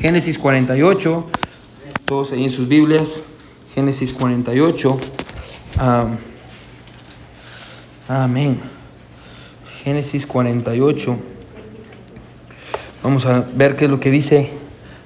Génesis 48, todos ahí en sus Biblias, Génesis 48. Am, amén. Génesis 48. Vamos a ver qué es lo que dice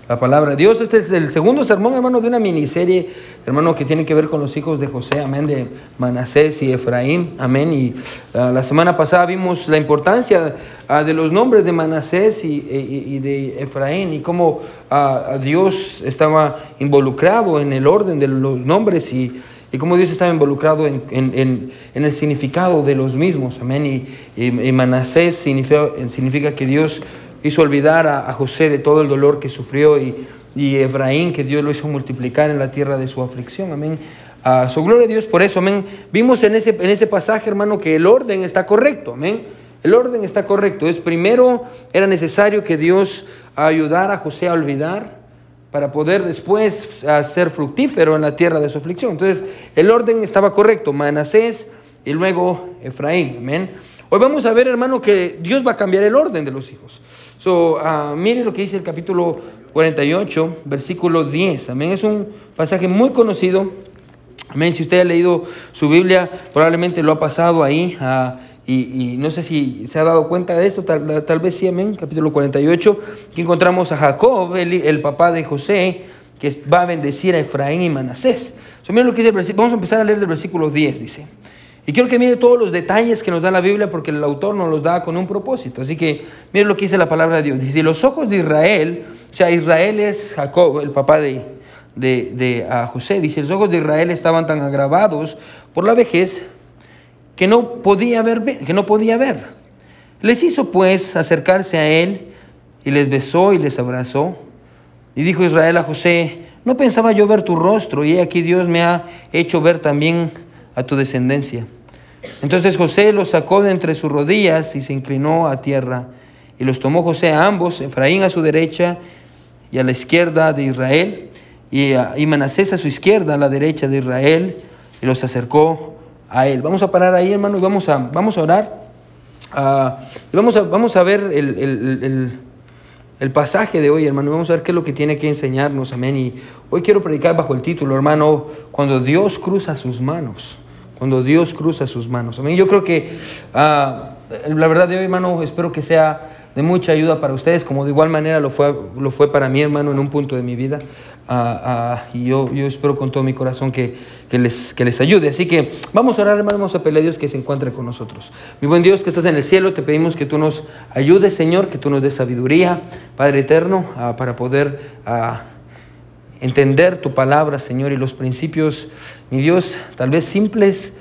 la palabra Dios. Este es el segundo sermón, hermano, de una miniserie, hermano, que tiene que ver con los hijos de José, amén, de Manasés y Efraín, amén. Y ah, la semana pasada vimos la importancia ah, de los nombres de Manasés y, y- y de Efraín y cómo ah, Dios estaba involucrado en el orden de los nombres y, y cómo Dios estaba involucrado en, en- en- en el significado de los mismos, amén. Y Manasés significa, significa que Dios hizo olvidar a, José de todo el dolor que sufrió y, y Efraín que Dios lo hizo multiplicar en la tierra de su aflicción, amén. A su gloria a Dios por eso, amén. Vimos en ese, en ese pasaje, hermano, que el orden está correcto, amén. El orden está correcto. Es primero era necesario que Dios ayudara a José a olvidar para poder después ah, ser fructífero en la tierra de su aflicción. Entonces, el orden estaba correcto, Manasés y luego Efraín, amén. Hoy vamos a ver, hermano, que Dios va a cambiar el orden de los hijos. So, ah, mire lo que dice el capítulo 48, versículo 10, amén. Es un pasaje muy conocido, amén. Si usted ha leído su Biblia, probablemente lo ha pasado ahí. ah, y, no sé si se ha dado cuenta de esto, tal, vez sí, amén. Capítulo 48, que encontramos a Jacob, el, papá de José, que va a bendecir a Efraín y Manasés. So, mira lo que dice. Vamos a empezar a leer del versículo 10, dice. Y quiero que mire todos los detalles que nos da la Biblia porque el autor nos los da con un propósito. Así que mire lo que dice la palabra de Dios. Dice, los ojos de Israel, o sea, Israel es Jacob, el papá de, de, de a José. Dice, los ojos de Israel estaban tan agravados por la vejez que no podía ver, que no podía ver. Les hizo pues acercarse a él y les besó y les abrazó. Y dijo Israel a José, no pensaba yo ver tu rostro, y aquí Dios me ha hecho ver también a tu descendencia. Entonces José los sacó de entre sus rodillas y se inclinó a tierra. Y los tomó José a ambos, Efraín a su derecha y a la izquierda de Israel, y, a- y Manasés a su izquierda, a la derecha de Israel, y los acercó a él. Vamos a parar ahí, hermano, y vamos a, vamos a orar. Y vamos, a, vamos a ver el, el- el- el- pasaje de hoy, hermano. Vamos a ver qué es lo que tiene que enseñarnos, amén. Y hoy quiero predicar bajo el título, hermano, cuando Dios cruza sus manos. Cuando Dios cruza sus manos. Amén. Yo creo que ah, la verdad de hoy, hermano, espero que sea de mucha ayuda para ustedes, como de igual manera lo fue, lo fue para mí, hermano, en un punto de mi vida. Ah, ah, y yo, yo espero con todo mi corazón que, que les, que les ayude. Así que vamos a orar, hermano, vamos a pedirle a Dios que se encuentre con nosotros. Mi buen Dios que estás en el cielo, te pedimos que tú nos ayudes, Señor, que tú nos des sabiduría, Padre eterno, para poder... entender tu palabra, Señor, y los principios, mi Dios, tal vez simples,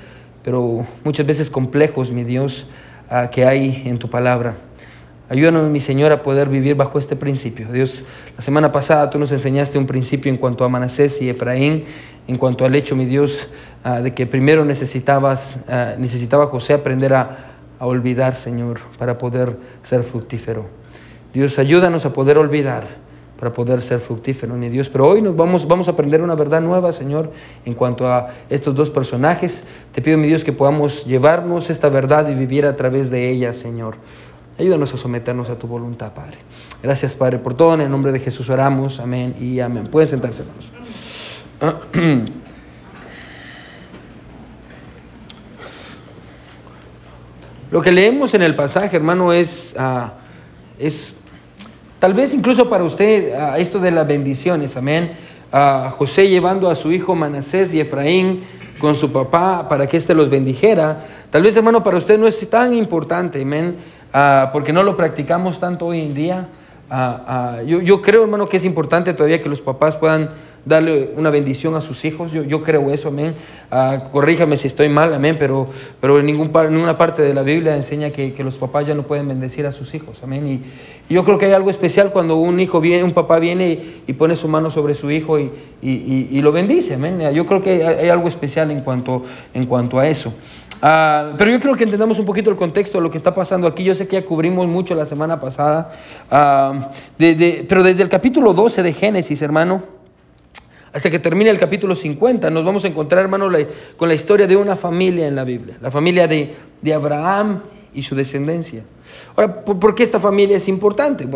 pero muchas veces complejos, mi Dios, ah, que hay en tu palabra. Ayúdanos, mi Señor, a poder vivir bajo este principio. Dios, la semana pasada tú nos enseñaste un principio en cuanto a Manasés y Efraín, en cuanto al hecho, mi Dios, ah, de que primero necesitabas, ah, necesitaba José aprender a, a olvidar, Señor, para poder ser fructífero. Dios, ayúdanos a poder olvidar para poder ser fructífero, mi Dios. Pero hoy nos vamos, vamos a aprender una verdad nueva, Señor, en cuanto a estos dos personajes. Te pido, mi Dios, que podamos llevarnos esta verdad y vivir a través de ella, Señor. Ayúdanos a someternos a tu voluntad, Padre. Gracias, Padre, por todo. En el nombre de Jesús oramos. Amén y amén. Pueden sentarse, hermanos. Lo que leemos en el pasaje, hermano, es, ah, es tal vez incluso para usted esto de las bendiciones, amén. José llevando a su hijo Manasés y Efraín con su papá para que éste los bendijera. Tal vez, hermano, para usted no es tan importante, amén, porque no lo practicamos tanto hoy en día. Yo, yo creo, hermano, que es importante todavía que los papás puedan darle una bendición a sus hijos. Yo, yo creo eso, amén. Ah, corríjame si estoy mal, amén, pero, pero en ningún, ninguna parte de la Biblia enseña que, que los papás ya no pueden bendecir a sus hijos, amén. Y, y yo creo que hay algo especial cuando un hijo viene, un papá viene y, y pone su mano sobre su hijo y, y- lo bendice, amén. Yo creo que hay, hay algo especial en cuanto, en cuanto a eso. Ah, pero yo creo que entendamos un poquito el contexto de lo que está pasando aquí. Yo sé que ya cubrimos mucho la semana pasada, ah, de- de- pero desde el capítulo 12 de Génesis, hermano, hasta que termine el capítulo 50, nos vamos a encontrar, hermano, la- con la historia de una familia en la Biblia, la familia de, de Abraham y su descendencia. Ahora, ¿por, qué esta familia es importante?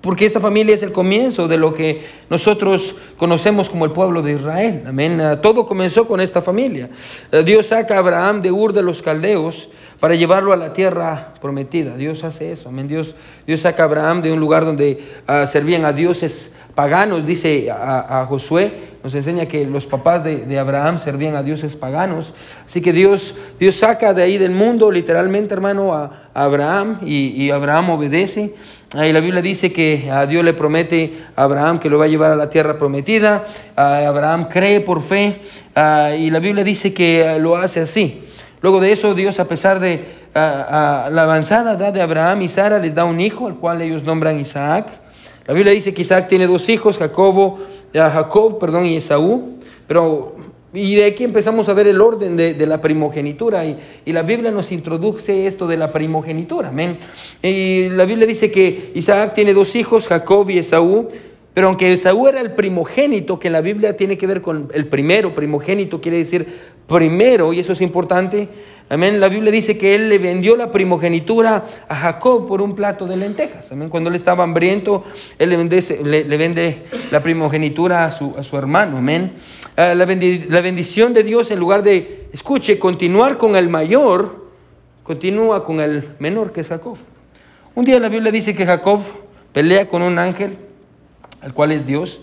Porque esta familia es el comienzo de lo que nosotros conocemos como el pueblo de Israel. Amén. Ah, todo comenzó con esta familia. Ah, Dios saca a Abraham de Ur de los Caldeos para llevarlo a la tierra prometida. Dios hace eso. Amén. Dios, Dios saca a Abraham de un lugar donde uh, servían a dioses paganos, dice a, a, Josué, nos enseña que los papás de, Abraham servían a dioses paganos. Así que Dios, Dios saca de ahí del mundo, literalmente, hermano, a, a Abraham y, Abraham obedece. Ahí la Biblia dice que a Dios le promete a Abraham que lo va a llevar a la tierra prometida. Abraham cree por fe y la Biblia dice que lo hace así. Luego de eso, Dios, a pesar de la avanzada edad de Abraham y Sara, les da un hijo, al cual ellos nombran Isaac. La Biblia dice que Isaac tiene dos hijos, Jacobo, Jacob perdón, y Esaú. Pero, y de aquí empezamos a ver el orden de, de la primogenitura. Y, y, la Biblia nos introduce esto de la primogenitura. Amén. Y la Biblia dice que Isaac tiene dos hijos, Jacob y Esaú. Pero aunque Esaú era el primogénito, que en la Biblia tiene que ver con el primero, primogénito quiere decir primero, y eso es importante, amén, la Biblia dice que él le vendió la primogenitura a Jacob por un plato de lentejas, amén, cuando él estaba hambriento, él le vende, la primogenitura a su, a su hermano, amén. La, bendi, la bendición de Dios en lugar de, escuche, continuar con el mayor, continúa con el menor que es Jacob. Un día la Biblia dice que Jacob pelea con un ángel, el cual es Dios,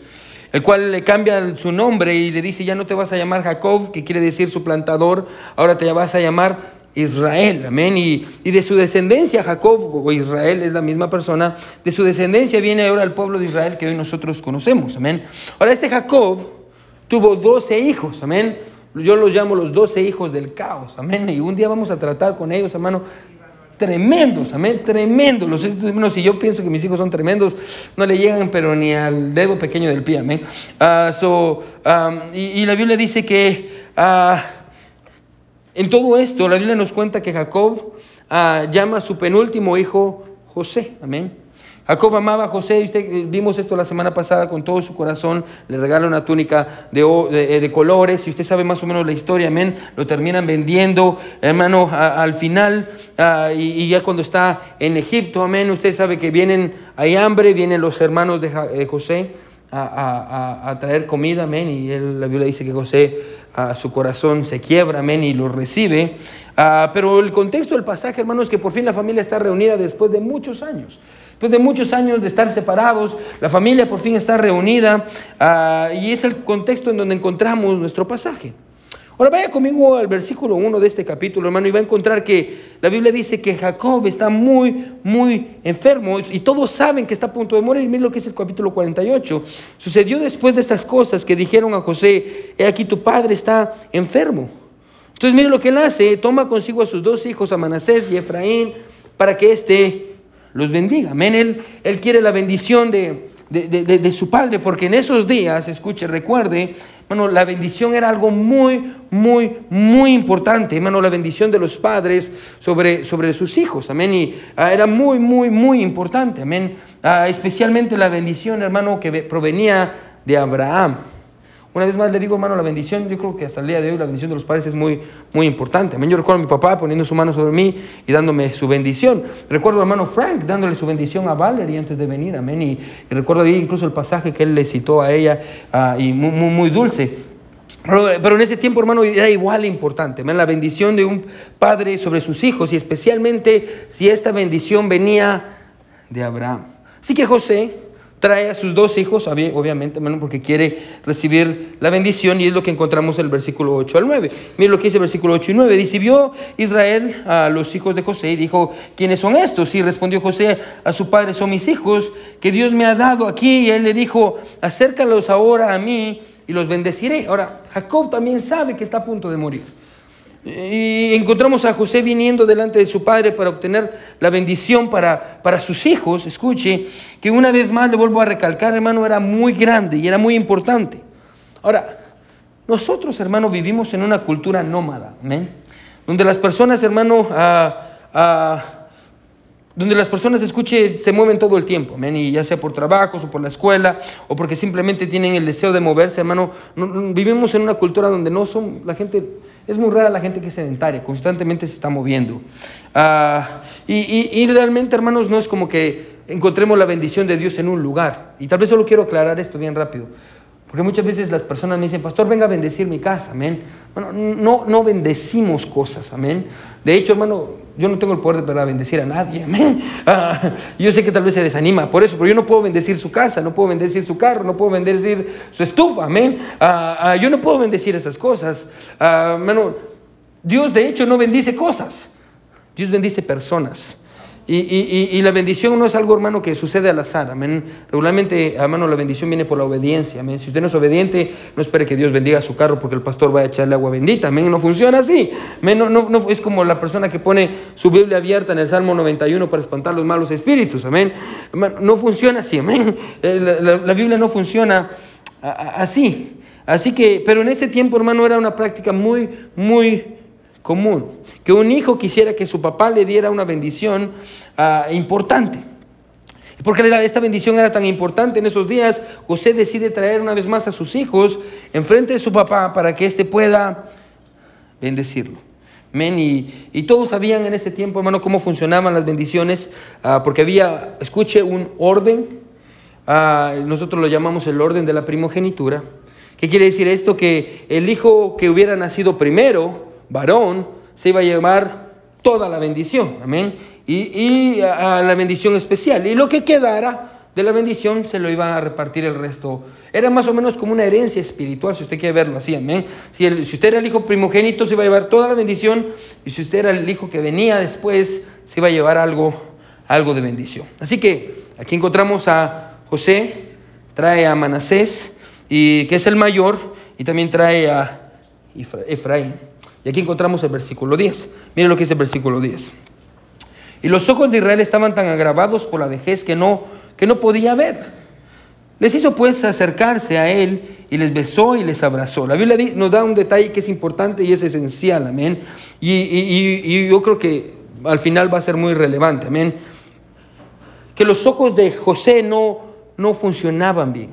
el cual le cambia su nombre y le dice, ya no te vas a llamar Jacob, que quiere decir suplantador, ahora te vas a llamar Israel, amén. Y, y, de su descendencia, Jacob o Israel es la misma persona, de su descendencia viene ahora el pueblo de Israel que hoy nosotros conocemos, amén. Ahora este Jacob tuvo 12 hijos, amén. Yo los llamo los 12 hijos del caos, amén. Y un día vamos a tratar con ellos, hermano, tremendos, amén, tremendos. Los hermanos, si yo pienso que mis hijos son tremendos, no le llegan, pero ni al dedo pequeño del pie, amén. Uh, so, y, la Biblia dice que uh, en todo esto, la Biblia nos cuenta que Jacob uh, llama a su penúltimo hijo José, amén. Jacob amaba a José, y usted, vimos esto la semana pasada con todo su corazón, le regala una túnica de, de, de colores, y usted sabe más o menos la historia, amén, lo terminan vendiendo, hermano, a, al final, a, y, ya cuando está en Egipto, amén, usted sabe que vienen, hay hambre, vienen los hermanos de, de José a, a, traer comida, amén, y él, la Biblia dice que José, su corazón se quiebra, amén, y lo recibe, pero el contexto del pasaje, hermano, es que por fin la familia está reunida después de muchos años. Después de muchos años de estar separados, la familia por fin está reunida uh, y es el contexto en donde encontramos nuestro pasaje. Ahora vaya conmigo al versículo 1 de este capítulo, hermano, y va a encontrar que la Biblia dice que Jacob está muy, muy enfermo y todos saben que está a punto de morir. Miren lo que es el capítulo 48. Sucedió después de estas cosas que dijeron a José, he aquí tu padre está enfermo. Entonces mire lo que él hace, toma consigo a sus dos hijos, a y Efraín, para que éste los bendiga. Amén. Él, quiere la bendición de, de, de, de, su padre, porque en esos días, escuche, recuerde, hermano, la bendición era algo muy, muy, muy importante, hermano, la bendición de los padres sobre, sobre sus hijos, amén. Y uh, era muy, muy, muy importante, amén. Uh, especialmente la bendición, hermano, que provenía de Abraham. Una vez más le digo, hermano, la bendición, yo creo que hasta el día de hoy la bendición de los padres es muy, muy importante. Yo recuerdo a mi papá poniendo su mano sobre mí y dándome su bendición. Recuerdo al hermano Frank dándole su bendición a Valerie antes de venir. Amén. Y, y recuerdo ahí incluso el pasaje que él le citó a ella uh, y muy, muy, muy dulce. Pero, en ese tiempo, hermano, era igual importante. Amén. La bendición de un padre sobre sus hijos y especialmente si esta bendición venía de Abraham. Así que José trae a sus dos hijos, obviamente, porque quiere recibir la bendición, y es lo que encontramos en el versículo 8 al 9. Mire lo que dice el versículo 8 y 9. Dice, vio Israel a los hijos de José y dijo, ¿quiénes son estos? Y respondió José a su padre, son mis hijos que Dios me ha dado aquí. Y él le dijo, acércalos ahora a mí y los bendeciré. Ahora, Jacob también sabe que está a punto de morir. Y encontramos a José viniendo delante de su padre para obtener la bendición para, para sus hijos. Escuche, que una vez más le vuelvo a recalcar, hermano, era muy grande y era muy importante. Ahora, nosotros, hermano, vivimos en una cultura nómada, ¿eh? donde las personas, hermano, ah, ah, donde las personas, escuche, se mueven todo el tiempo, ¿men? y ya sea por trabajos o por la escuela o porque simplemente tienen el deseo de moverse, hermano. No, no, vivimos en una cultura donde no son, la gente Es muy rara la gente que es sedentaria, constantemente se está moviendo. Ah, y, y realmente, hermanos, no es como que encontremos la bendición de Dios en un lugar. Y tal vez solo quiero aclarar esto bien rápido. Porque muchas veces las personas me dicen, pastor, venga a bendecir mi casa, amén. Bueno, no, no bendecimos cosas, amén. De hecho, hermano, yo no tengo el poder para bendecir a nadie, amén. Ah, yo sé que tal vez se desanima por eso, pero yo no puedo bendecir su casa, no puedo bendecir su carro, no puedo bendecir su estufa, amén. Ah, ah, yo no puedo bendecir esas cosas. hermano, Dios de hecho no bendice cosas, Dios bendice personas. Y, la bendición no es algo, hermano, que sucede al azar. Amén. Regularmente, hermano, la bendición viene por la obediencia. Amén. Si usted no es obediente, no espere que Dios bendiga su carro porque el pastor va a echarle agua bendita. Amén. No funciona así. No, no, es como la persona que pone su Biblia abierta en el Salmo 91 para espantar los malos espíritus. Amén. No funciona así. Amén. Eh, la, la Biblia no funciona así. Así que, pero en ese tiempo, hermano, era una práctica muy, muy común. Que un hijo quisiera que su papá le diera una bendición ah, importante. Porque esta bendición era tan importante en esos días, José decide traer una vez más a sus hijos enfrente de su papá para que éste pueda bendecirlo. y, todos sabían en ese tiempo, hermano, cómo funcionaban las bendiciones, ah, porque había, escuche, un orden, ah, nosotros lo llamamos el orden de la primogenitura. ¿Qué quiere decir esto? Que el hijo que hubiera nacido primero, varón, se iba a llevar toda la bendición, amén, y, a, la bendición especial. Y lo que quedara de la bendición se lo iba a repartir el resto. Era más o menos como una herencia espiritual, si usted quiere verlo así, amén. Si, si usted era el hijo primogénito, se iba a llevar toda la bendición, y si usted era el hijo que venía después, se iba a llevar algo, algo de bendición. Así que aquí encontramos a José, trae a Manasés, y, que es el mayor, y también trae a Efraín. Y aquí encontramos el versículo 10. Miren lo que dice el versículo 10. Y los ojos de Israel estaban tan agravados por la vejez que no, que no podía ver. Les hizo pues acercarse a él y les besó y les abrazó. La Biblia nos da un detalle que es importante y es esencial, amén. Y, y yo creo que al final va a ser muy relevante, amén. Que los ojos de José no, no funcionaban bien.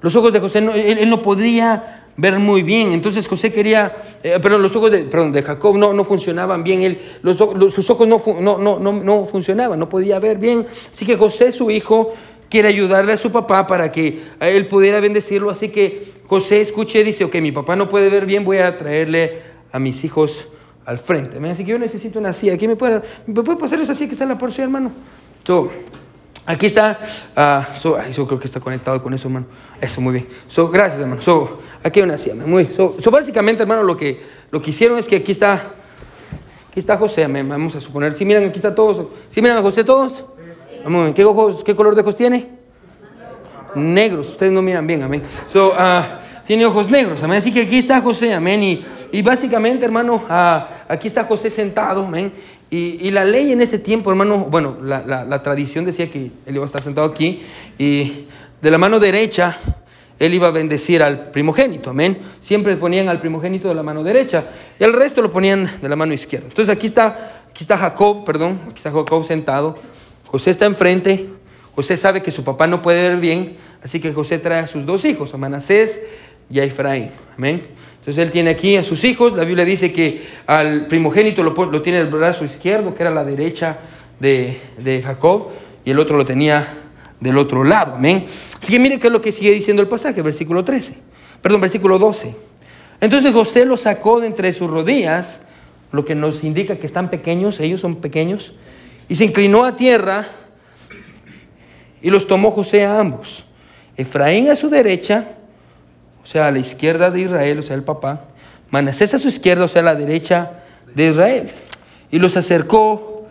Los ojos de José, no, él, no podía ver muy bien. Entonces José quería, eh, perdón, los ojos de, perdón, de Jacob no, no funcionaban bien, él, los, sus ojos no, no, no, no, funcionaban, no podía ver bien. Así que José, su hijo, quiere ayudarle a su papá para que él pudiera bendecirlo. Así que José escuche, dice, ok, mi papá no puede ver bien, voy a traerle a mis hijos al frente. Así que yo necesito una silla. ¿Quién me puede, me pasar esa silla que está en la porción, hermano? So, Aquí está, uh, yo creo que está conectado con eso, hermano. Eso, muy bien. So, gracias, hermano. So, aquí hay una silla, muy so, so, básicamente, hermano, lo que, lo que hicieron es que aquí está, aquí está José, amén. Vamos a suponer. Si ¿Sí, miran, aquí está todos. ¿Sí miran a José todos? Sí. ¿Qué, ojos, ¿Qué color de ojos tiene? Negros. Ustedes no miran bien, amén. So, uh, tiene ojos negros, amén. Así que aquí está José, amén. Y, y básicamente, hermano, uh, aquí está José sentado, amén. Y, la ley en ese tiempo, hermano, bueno, la, tradición decía que él iba a estar sentado aquí y de la mano derecha él iba a bendecir al primogénito, amén. Siempre ponían al primogénito de la mano derecha y el resto lo ponían de la mano izquierda. Entonces aquí está, aquí está Jacob, perdón, aquí está Jacob sentado. José está enfrente. José sabe que su papá no puede ver bien, así que José trae a sus dos hijos, a Manasés y a Efraín, amén. Entonces él tiene aquí a sus hijos. La Biblia dice que al primogénito lo, tiene el brazo izquierdo, que era la derecha de, Jacob, y el otro lo tenía del otro lado. Amén. Así que mire qué es lo que sigue diciendo el pasaje, versículo 13. Perdón, versículo 12. Entonces José lo sacó de entre sus rodillas, lo que nos indica que están pequeños, ellos son pequeños, y se inclinó a tierra y los tomó José a ambos. Efraín a su derecha o sea, a la izquierda de Israel, o sea, el papá. Manasés a su izquierda, o sea, a la derecha de Israel. Y los acercó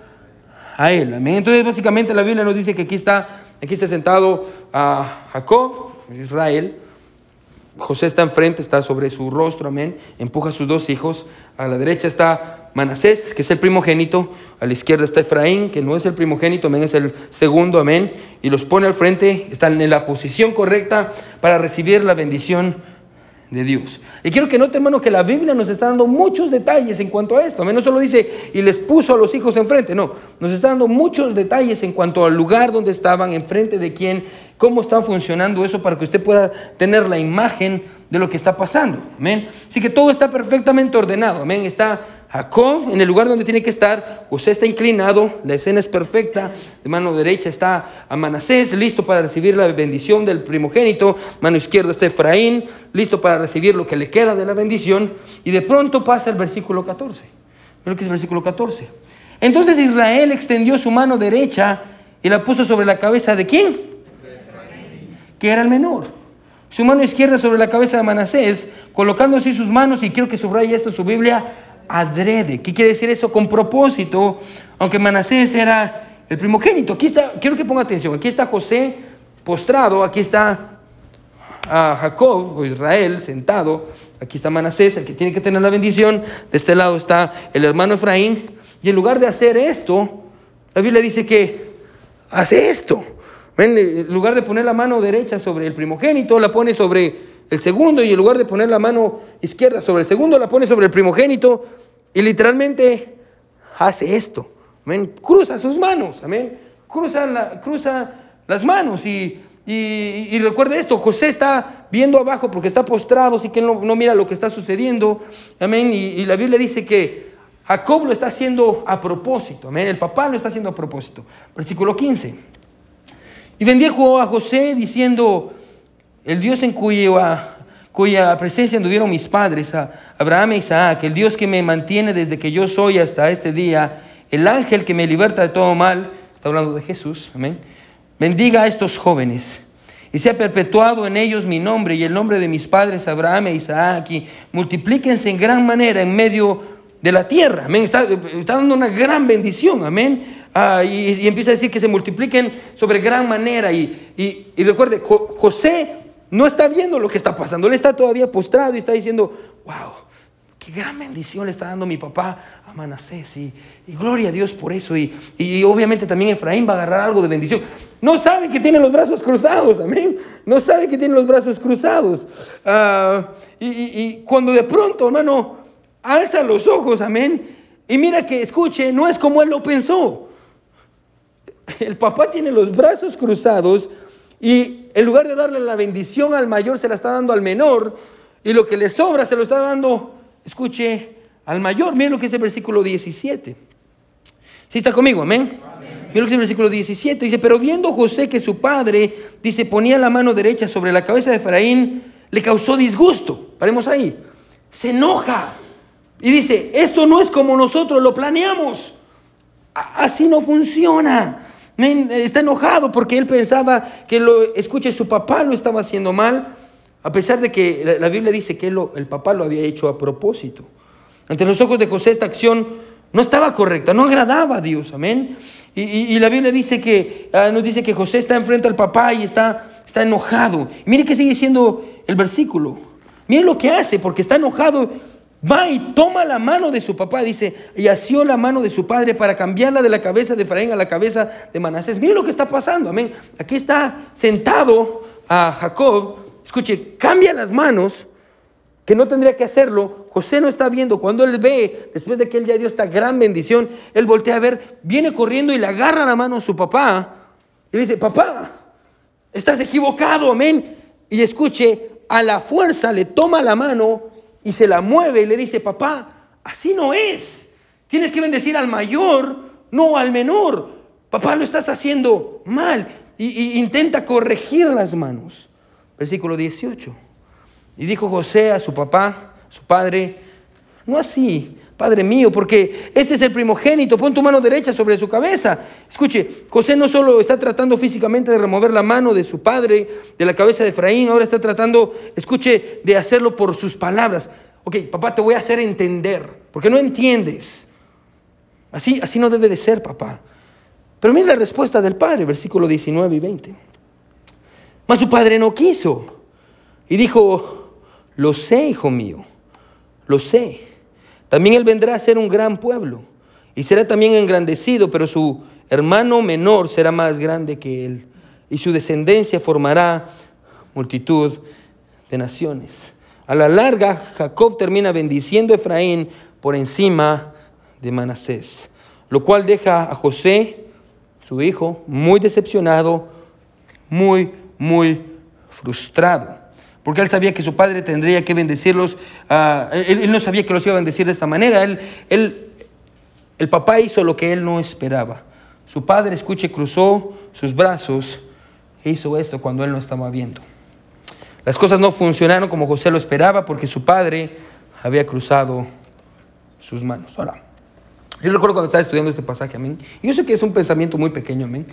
a él. Amén. Entonces, básicamente, la Biblia nos dice que aquí está, aquí está sentado a Jacob, Israel. José está enfrente, está sobre su rostro, amén. Empuja a sus dos hijos. A la derecha está Manasés, que es el primogénito. A la izquierda está Efraín, que no es el primogénito, amén, es el segundo, amén. Y los pone al frente, están en la posición correcta para recibir la bendición de Dios. Y quiero que note, hermano, que la Biblia nos está dando muchos detalles en cuanto a esto. No solo dice, y les puso a los hijos enfrente, no, nos está dando muchos detalles en cuanto al lugar donde estaban, enfrente de quién, cómo está funcionando eso para que usted pueda tener la imagen de lo que está pasando. Amén. Así que todo está perfectamente ordenado. Amén. Está Jacob en el lugar donde tiene que estar. José está inclinado. La escena es perfecta. De mano derecha está a Manasés, listo para recibir la bendición del primogénito. Mano izquierda está Efraín, listo para recibir lo que le queda de la bendición. Y de pronto pasa el versículo 14. Mira lo que es el versículo 14. Entonces Israel extendió su mano derecha y la puso sobre la cabeza de quién? Que era el menor su mano izquierda sobre la cabeza de Manasés, colocando así sus manos, y quiero que subraye esto en su Biblia, adrede. ¿Qué quiere decir eso? Con propósito, aunque Manasés era el primogénito. Aquí está, quiero que ponga atención, aquí está José postrado, aquí está a Jacob o Israel sentado, aquí está Manasés, el que tiene que tener la bendición, de este lado está el hermano Efraín, y en lugar de hacer esto, la Biblia dice que hace esto. En lugar de poner la mano derecha sobre el primogénito, la pone sobre el segundo y en lugar de poner la mano izquierda sobre el segundo, la pone sobre el primogénito y literalmente hace esto. Cruza sus manos, amén. Cruza, cruza las manos y, y, recuerde esto, José está viendo abajo porque está postrado, así que no, no mira lo que está sucediendo. Amén. Y, y, la Biblia dice que Jacob lo está haciendo a propósito. Amén. El papá lo está haciendo a propósito. Versículo 15. Y bendijo a José diciendo, el Dios en cuya, cuya presencia anduvieron mis padres, a Abraham e Isaac, el Dios que me mantiene desde que yo soy hasta este día, el ángel que me liberta de todo mal, está hablando de Jesús, amén, bendiga a estos jóvenes y sea perpetuado en ellos mi nombre y el nombre de mis padres Abraham e Isaac y multiplíquense en gran manera en medio de la tierra. Amén. Está, dando una gran bendición. Amén. Ah, y, empieza a decir que se multipliquen sobre gran manera. Y, recuerde, José no está viendo lo que está pasando, él está todavía postrado y está diciendo, wow, qué gran bendición le está dando mi papá a Manasés. Y, gloria a Dios por eso. Y, obviamente también Efraín va a agarrar algo de bendición. No sabe que tiene los brazos cruzados, amén. No sabe que tiene los brazos cruzados. Ah, y cuando de pronto, hermano, alza los ojos, amén. Y mira que, escuche, no es como él lo pensó el papá tiene los brazos cruzados y en lugar de darle la bendición al mayor, se la está dando al menor y lo que le sobra se lo está dando, escuche, al mayor. Miren lo que es el versículo 17. ¿Sí está conmigo? Amén. Miren lo que es el versículo 17. Dice, pero viendo José que su padre, dice, ponía la mano derecha sobre la cabeza de Efraín, le causó disgusto. Paremos ahí. Se enoja. Y dice, esto no es como nosotros lo planeamos. Así no funciona. Está enojado porque él pensaba que lo, escuche, su papá lo estaba haciendo mal, a pesar de que la, Biblia dice que el papá lo había hecho a propósito. Ante los ojos de José esta acción no estaba correcta, no agradaba a Dios, amén. Y, la Biblia dice que, ah, nos dice que José está enfrente al papá y está, está enojado. Y mire que sigue diciendo el versículo. Mire lo que hace, porque está enojado Va y toma la mano de su papá, dice, y asió la mano de su padre para cambiarla de la cabeza de Efraín a la cabeza de Manasés. Mire lo que está pasando, amén. Aquí está sentado a Jacob, escuche, cambia las manos, que no tendría que hacerlo. José no está viendo. Cuando él ve, después de que él ya dio esta gran bendición, él voltea a ver, viene corriendo y le agarra la mano a su papá y le dice, papá, estás equivocado, amén. Y escuche, a la fuerza le toma la mano y se la mueve y le dice, papá, así no es. Tienes que bendecir al mayor, no al menor. Papá, lo estás haciendo mal. Y, intenta corregir las manos. Versículo 18. Y dijo José a su papá, su padre, no así, Padre mío, porque este es el primogénito, pon tu mano derecha sobre su cabeza. Escuche, José no solo está tratando físicamente de remover la mano de su padre, de la cabeza de Efraín, ahora está tratando, escuche, de hacerlo por sus palabras. Ok, papá, te voy a hacer entender, porque no entiendes. Así, así no debe de ser, papá. Pero mira la respuesta del padre, versículo 19 y 20. Mas su padre no quiso y dijo, lo sé, hijo mío, lo sé también él vendrá a ser un gran pueblo y será también engrandecido, pero su hermano menor será más grande que él y su descendencia formará multitud de naciones. A la larga, Jacob termina bendiciendo a Efraín por encima de Manasés, lo cual deja a José, su hijo, muy decepcionado, muy, muy frustrado. Porque él sabía que su padre tendría que bendecirlos. ah, él, él no sabía que los iba a bendecir de esta manera. Él, él, el papá hizo lo que él no esperaba. Su padre, escuche, cruzó sus brazos e hizo esto cuando él no estaba viendo. Las cosas no funcionaron como José lo esperaba porque su padre había cruzado sus manos. Ahora, yo recuerdo cuando estaba estudiando este pasaje, amén. Y yo sé que es un pensamiento muy pequeño, amén.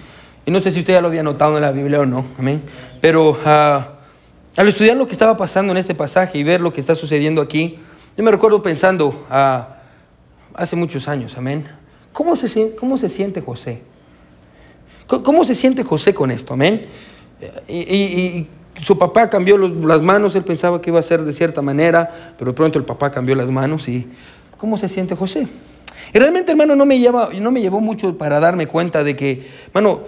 Y no sé si usted ya lo había notado en la Biblia o no, amén. Pero ah, al estudiar lo que estaba pasando en este pasaje y ver lo que está sucediendo aquí, yo me recuerdo pensando ah, hace muchos años, amén. ¿Cómo se, ¿Cómo se siente José? ¿Cómo- ¿Cómo se siente José con esto, amén? Y, su papá cambió las manos, él pensaba que iba a ser de cierta manera, pero de pronto el papá cambió las manos y ¿cómo se siente José? Y realmente, hermano, no me, no me llevó mucho para darme cuenta de que, hermano,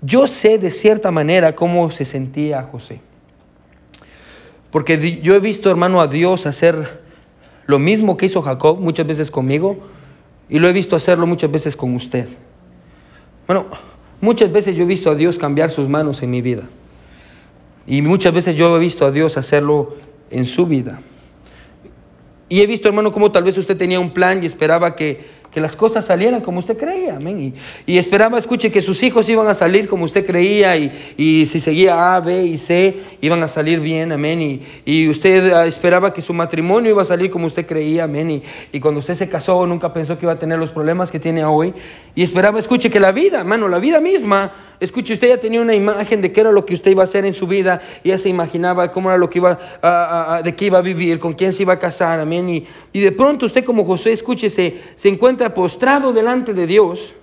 yo sé de cierta manera cómo se sentía José. Porque yo he visto, hermano, a Dios hacer lo mismo que hizo Jacob muchas veces conmigo y lo he visto hacerlo muchas veces con usted. Bueno, muchas veces yo he visto a Dios cambiar sus manos en mi vida. Y muchas veces yo he visto a Dios hacerlo en su vida. Y he visto, hermano, cómo tal vez usted tenía un plan y esperaba que, que las cosas salieran como usted creía, amén. Y, esperaba, escuche, que sus hijos iban a salir como usted creía y, y si seguía A, B y C, iban a salir bien, amén. Y, usted ah, esperaba que su matrimonio iba a salir como usted creía, amén. Y, cuando usted se casó, nunca pensó que iba a tener los problemas que tiene hoy. Y esperaba, escuche, que la vida, hermano, la vida misma, escuche, usted ya tenía una imagen de qué era lo que usted iba a hacer en su vida, y ya se imaginaba cómo era lo que iba, a- a- de qué iba a vivir, con quién se iba a casar, amén. Y, de pronto usted como José, escuche, se encuentra postrado delante de Dios,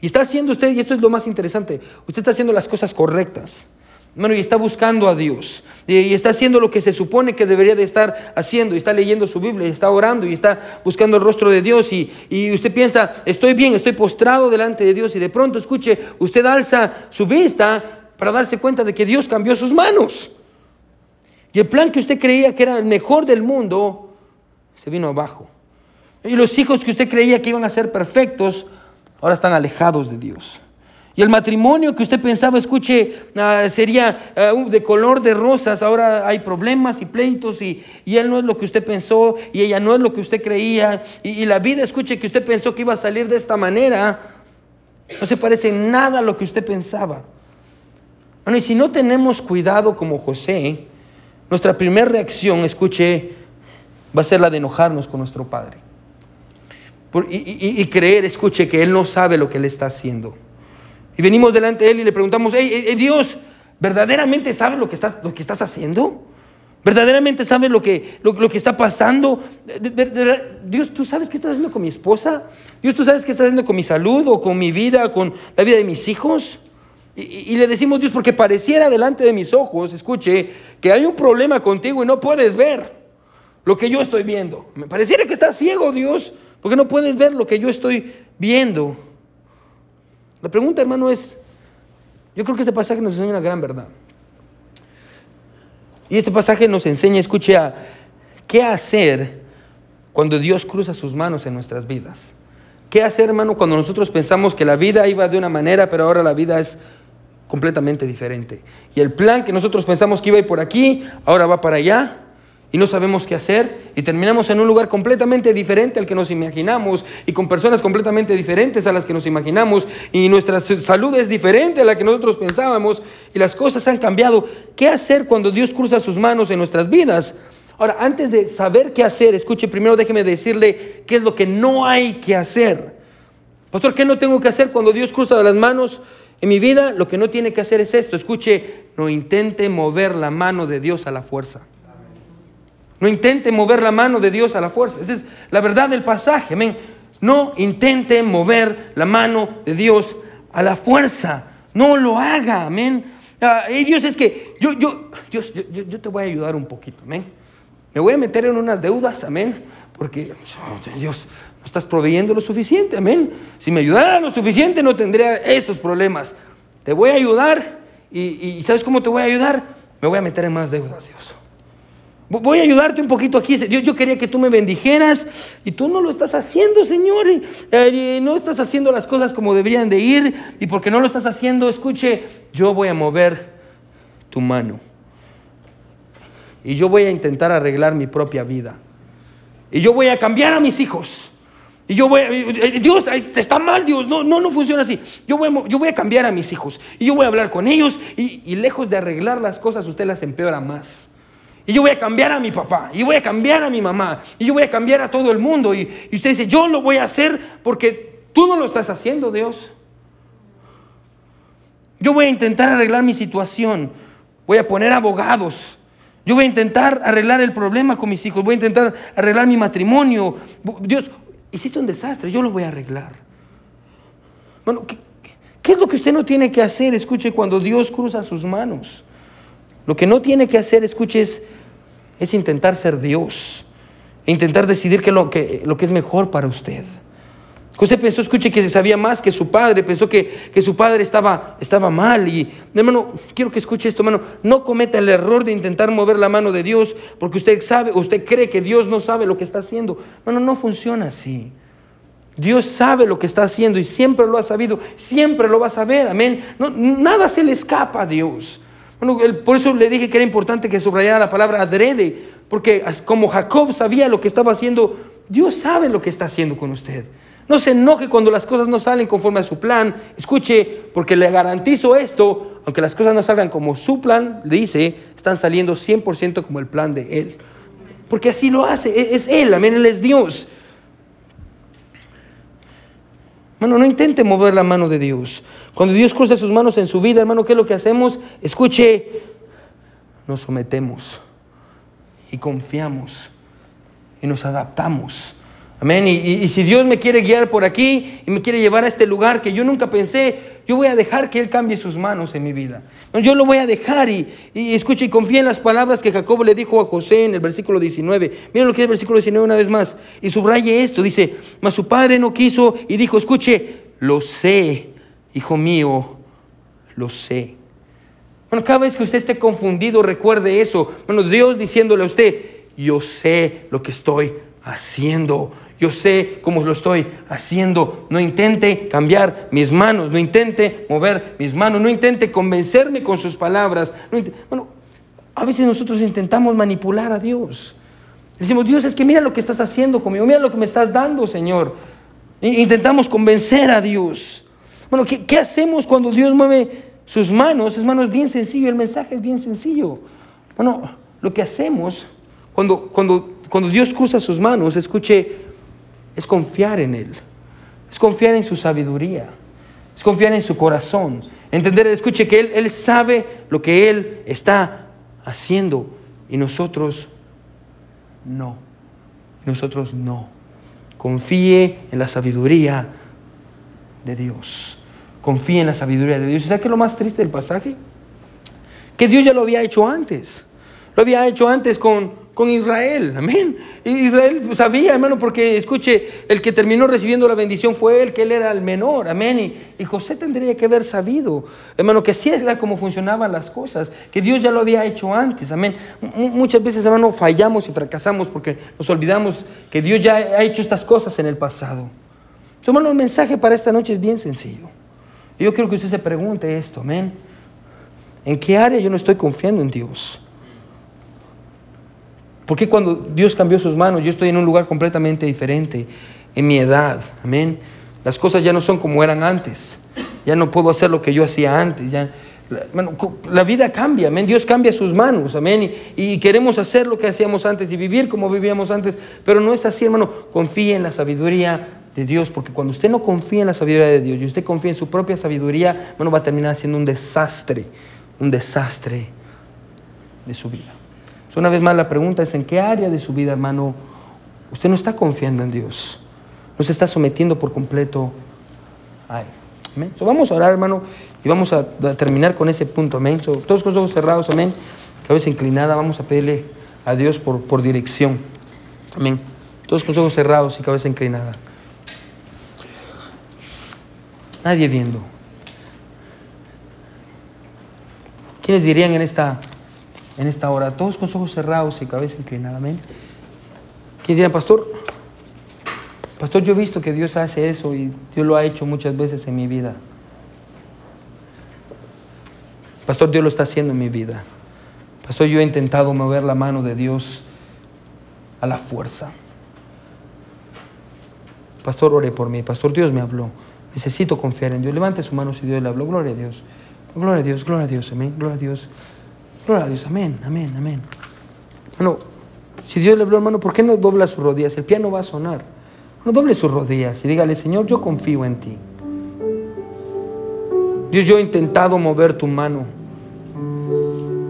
y está haciendo usted, y esto es lo más interesante, usted está haciendo las cosas correctas. Bueno, y está buscando a Dios. Y, está haciendo lo que se supone que debería de estar haciendo. Y está leyendo su Biblia, y está orando, y está buscando el rostro de Dios. Y, y usted piensa, estoy bien, estoy postrado delante de Dios. Y de pronto, escuche, usted alza su vista para darse cuenta de que Dios cambió sus manos. Y el plan que usted creía que era el mejor del mundo, se vino abajo. Y los hijos que usted creía que iban a ser perfectos, ahora están alejados de Dios. Y el matrimonio que usted pensaba, escuche, ah, sería ah, de color de rosas, ahora hay problemas y pleitos y, y él no es lo que usted pensó y ella no es lo que usted creía. Y, y la vida, escuche, que usted pensó que iba a salir de esta manera, no se parece nada a lo que usted pensaba. Bueno, y si no tenemos cuidado como José, nuestra primera reacción, escuche, va a ser la de enojarnos con nuestro Padre. Y, creer, escuche, que Él no sabe lo que Él está haciendo. Y venimos delante de Él y le preguntamos, "Hey, hey, hey, Dios, ¿verdaderamente sabes lo que estás, lo que estás haciendo? ¿Verdaderamente sabes lo que, lo, lo que está pasando? Dios, ¿tú sabes qué estás haciendo con mi esposa? Dios, ¿tú sabes qué estás haciendo con mi salud o con mi vida, con la vida de mis hijos? Y- y le decimos, Dios, porque pareciera delante de mis ojos, escuche, que hay un problema contigo y no puedes ver lo que yo estoy viendo. Me pareciera que estás ciego, Dios, porque no puedes ver lo que yo estoy viendo. La pregunta, hermano, es, yo creo que este pasaje nos enseña una gran verdad. Y este pasaje nos enseña, escuche, a qué hacer cuando Dios cruza sus manos en nuestras vidas. ¿Qué hacer, hermano, cuando nosotros pensamos que la vida iba de una manera, pero ahora la vida es completamente diferente? Y el plan que nosotros pensamos que iba a ir por aquí, ahora va para allá. Y no sabemos qué hacer y terminamos en un lugar completamente diferente al que nos imaginamos y con personas completamente diferentes a las que nos imaginamos y nuestra salud es diferente a la que nosotros pensábamos y las cosas han cambiado. ¿Qué hacer cuando Dios cruza sus manos en nuestras vidas? Ahora, antes de saber qué hacer, escuche, primero déjeme decirle qué es lo que no hay que hacer. Pastor, ¿qué no tengo que hacer cuando Dios cruza las manos en mi vida? Lo que no tiene que hacer es esto. Escuche, no intente mover la mano de Dios a la fuerza. No intente mover la mano de Dios a la fuerza. Esa es la verdad del pasaje. amén. No intente mover la mano de Dios a la fuerza. No lo haga. Amén. Ah, Dios es que yo, yo, yo- yo te voy a ayudar un poquito. Amén. Me voy a meter en unas deudas. Amén. Porque oh, Dios, no estás proveyendo lo suficiente. Amén. Si me ayudara lo suficiente, no tendría estos problemas. Te voy a ayudar. Y, y ¿sabes cómo te voy a ayudar? Me voy a meter en más deudas, Dios. Voy a ayudarte un poquito aquí. Yo, yo quería que tú me bendijeras y tú no lo estás haciendo, Señor. Y, eh, y no estás haciendo las cosas como deberían de ir. Y porque no lo estás haciendo, escuche, yo voy a mover tu mano. y yo voy a intentar arreglar mi propia vida. Y yo voy a cambiar a mis hijos. Y yo voy, a, Dios, está mal Dios, no, no, no funciona así. Yo voy, yo voy a cambiar a mis hijos y yo voy a hablar con ellos y lejos de arreglar las cosas, usted las empeora más. Y yo voy a cambiar a mi papá, y voy a cambiar a mi mamá, y yo voy a cambiar a todo el mundo. Y, usted dice, yo lo voy a hacer porque tú no lo estás haciendo, Dios. Yo voy a intentar arreglar mi situación. Voy a poner abogados. Yo voy a intentar arreglar el problema con mis hijos. Voy a intentar arreglar mi matrimonio. Dios, hiciste un desastre. Yo lo voy a arreglar. Bueno, ¿qué, ¿qué, es lo que usted no tiene que hacer? Escuche cuando Dios cruza sus manos. Lo que no tiene que hacer, escuche, es es intentar ser Dios, intentar decidir que lo, que, lo que es mejor para usted. José pensó, escuche, que sabía más que su padre, pensó que, que, su padre estaba, estaba mal. Y, hermano, quiero que escuche esto, hermano, no cometa el error de intentar mover la mano de Dios porque usted sabe, usted cree que Dios no sabe lo que está haciendo. Hermano, no funciona así. Dios sabe lo que está haciendo y siempre lo ha sabido, siempre lo va a saber, amén. Nada se le escapa a Dios. Bueno, por eso le dije que era importante que subrayara la palabra adrede, porque como Jacob sabía lo que estaba haciendo, Dios sabe lo que está haciendo con usted. No se enoje cuando las cosas no salen conforme a su plan. Escuche, porque le garantizo esto, aunque las cosas no salgan como su plan dice, están saliendo 100% como el plan de Él. Porque así lo hace, e-, es Él, amén, Él es Dios. Hermano, no intente mover la mano de Dios. Cuando Dios cruza sus manos en su vida, hermano, ¿qué es lo que hacemos? Escuche, nos sometemos y confiamos y nos adaptamos. Amén. Y, si Dios me quiere guiar por aquí y me quiere llevar a este lugar que yo nunca pensé, yo voy a dejar que Él cambie sus manos en mi vida. Yo lo voy a dejar y, y escuche y confía en las palabras que Jacob le dijo a José en el versículo 19. Miren lo que es el versículo 19 una vez más. Y subraye esto, dice, mas su padre no quiso y dijo, escuche, lo sé, hijo mío, lo sé. Bueno, cada vez que usted esté confundido, recuerde eso. Bueno, Dios diciéndole a usted, yo sé lo que estoy haciendo. Yo sé cómo lo estoy haciendo. No intente cambiar mis manos, no intente mover mis manos, no intente convencerme con sus palabras. bueno, a veces nosotros intentamos manipular a Dios. Decimos, Dios, es que mira lo que estás haciendo conmigo, mira lo que me estás dando, Señor. Intentamos convencer a Dios. Bueno, ¿qué, ¿qué, hacemos cuando Dios mueve sus manos? Es manos bien sencillo, el mensaje es bien sencillo. Bueno, lo que hacemos cuando, cuando, cuando Dios cruza sus manos, escuche, es confiar en Él, es confiar en su sabiduría, es confiar en su corazón, entender, escuche que Él, Él sabe lo que Él está haciendo y nosotros no, nosotros no. Confíe en la sabiduría de Dios. Confíe en la sabiduría de Dios. ¿Y sabe qué es lo más triste del pasaje? Que Dios ya lo había hecho antes. Lo había hecho antes con, con Israel. Amén. Israel sabía, hermano, porque escuche, el que terminó recibiendo la bendición fue él, que él era el menor. Amén. Y, José tendría que haber sabido, hermano, que así era como funcionaban las cosas, que Dios ya lo había hecho antes. Amén. muchas veces, hermano, fallamos y fracasamos porque nos olvidamos que Dios ya ha hecho estas cosas en el pasado. Entonces, hermano, el mensaje para esta noche es bien sencillo. Yo quiero que usted se pregunte esto, amén. ¿En qué área yo no estoy confiando en Dios? Porque cuando Dios cambió sus manos, yo estoy en un lugar completamente diferente, en mi edad, amén. Las cosas ya no son como eran antes. Ya no puedo hacer lo que yo hacía antes. Ya, la, vida cambia, amén. Dios cambia sus manos, amén. Y, y, queremos hacer lo que hacíamos antes y vivir como vivíamos antes. Pero no es así, hermano. Confíe en la sabiduría de Dios, porque cuando usted no confía en la sabiduría de Dios y usted confía en su propia sabiduría, hermano, va a terminar siendo un desastre, un desastre de su vida una vez más la pregunta es en qué área de su vida, hermano, usted no está confiando en Dios. No se está sometiendo por completo a Él. Vamos a orar, hermano, y vamos a, terminar con ese punto. Amén. todos con los ojos cerrados, amén. Cabeza inclinada, vamos a pedirle a Dios por, por dirección. Amén. Todos con los ojos cerrados y cabeza inclinada. Nadie viendo. ¿Quiénes dirían en esta en esta hora, todos con los ojos cerrados y cabeza inclinada. Amén. ¿Quién dirá, pastor? Pastor, yo he visto que Dios hace eso y Dios lo ha hecho muchas veces en mi vida. Pastor, Dios lo está haciendo en mi vida. Pastor, yo he intentado mover la mano de Dios a la fuerza. Pastor, ore por mí. Pastor, Dios me habló. Necesito confiar en Dios. Levante su mano si Dios le habló. Gloria a Dios. Gloria a Dios, gloria a Dios. Amén. Gloria a Dios. Gloria a Dios. Amén, amén, amén. Bueno, si Dios le habló, hermano, ¿por qué no dobla sus rodillas? El piano va a sonar. No doble sus rodillas y dígale, Señor, yo confío en ti. Dios, yo he intentado mover tu mano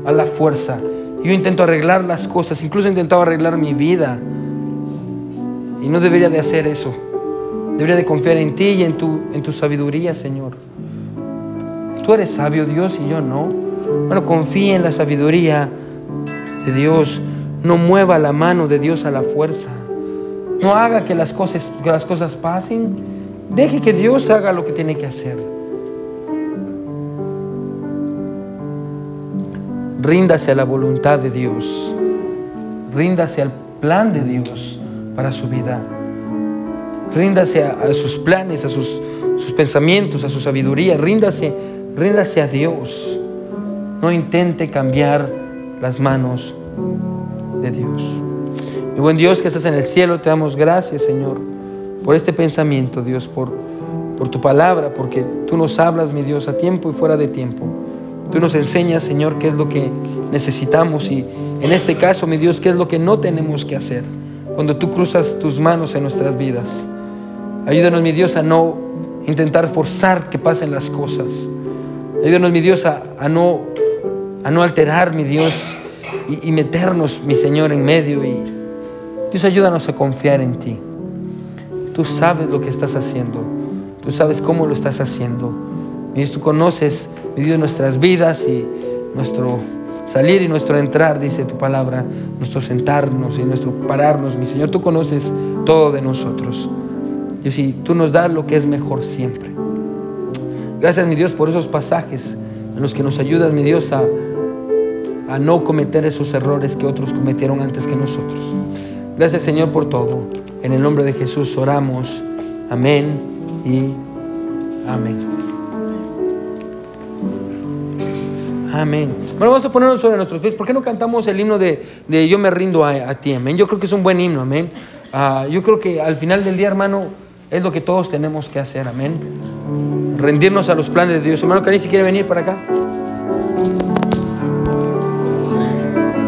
a la fuerza. Yo intento arreglar las cosas, incluso he intentado arreglar mi vida. Y no debería de hacer eso. Debería de confiar en ti y en tu, en tu sabiduría, Señor. Tú eres sabio, Dios, y yo no. Bueno, confíe en la sabiduría de Dios. No mueva la mano de Dios a la fuerza. No haga que las cosas, que las cosas pasen. Deje que Dios haga lo que tiene que hacer. Ríndase a la voluntad de Dios. Ríndase al plan de Dios para su vida. Ríndase a, sus planes, a sus, sus, pensamientos, a su sabiduría. Ríndase, ríndase a Dios. No intente cambiar las manos de Dios. Mi buen Dios que estás en el cielo, te damos gracias, Señor, por este pensamiento, Dios, por, por tu palabra, porque tú nos hablas, mi Dios, a tiempo y fuera de tiempo. Tú nos enseñas, Señor, qué es lo que necesitamos y en este caso, mi Dios, qué es lo que no tenemos que hacer cuando tú cruzas tus manos en nuestras vidas. Ayúdanos, mi Dios, a no intentar forzar que pasen las cosas. Ayúdanos, mi Dios, a, no, a no alterar, mi Dios, y, meternos, mi Señor, en medio y Dios, ayúdanos a confiar en ti. Tú sabes lo que estás haciendo. Tú sabes cómo lo estás haciendo. Mi Dios, tú conoces, mi Dios, nuestras vidas y nuestro salir y nuestro entrar, dice tu palabra, nuestro sentarnos y nuestro pararnos. Mi Señor, tú conoces todo de nosotros. Dios, y tú nos das lo que es mejor siempre. Gracias, mi Dios, por esos pasajes en los que nos ayudas, mi Dios, a, a no cometer esos errores que otros cometieron antes que nosotros. Gracias Señor por todo. En el nombre de Jesús oramos. Amén y amén. Amén. Bueno, vamos a ponernos sobre nuestros pies. ¿Por qué no cantamos el himno de, Yo me rindo a, ti? Amén. Yo creo que es un buen himno. Amén. Ah, yo creo que al final del día, hermano, es lo que todos tenemos que hacer. Amén. Rendirnos a los planes de Dios. Hermano Cari, si quiere venir para acá.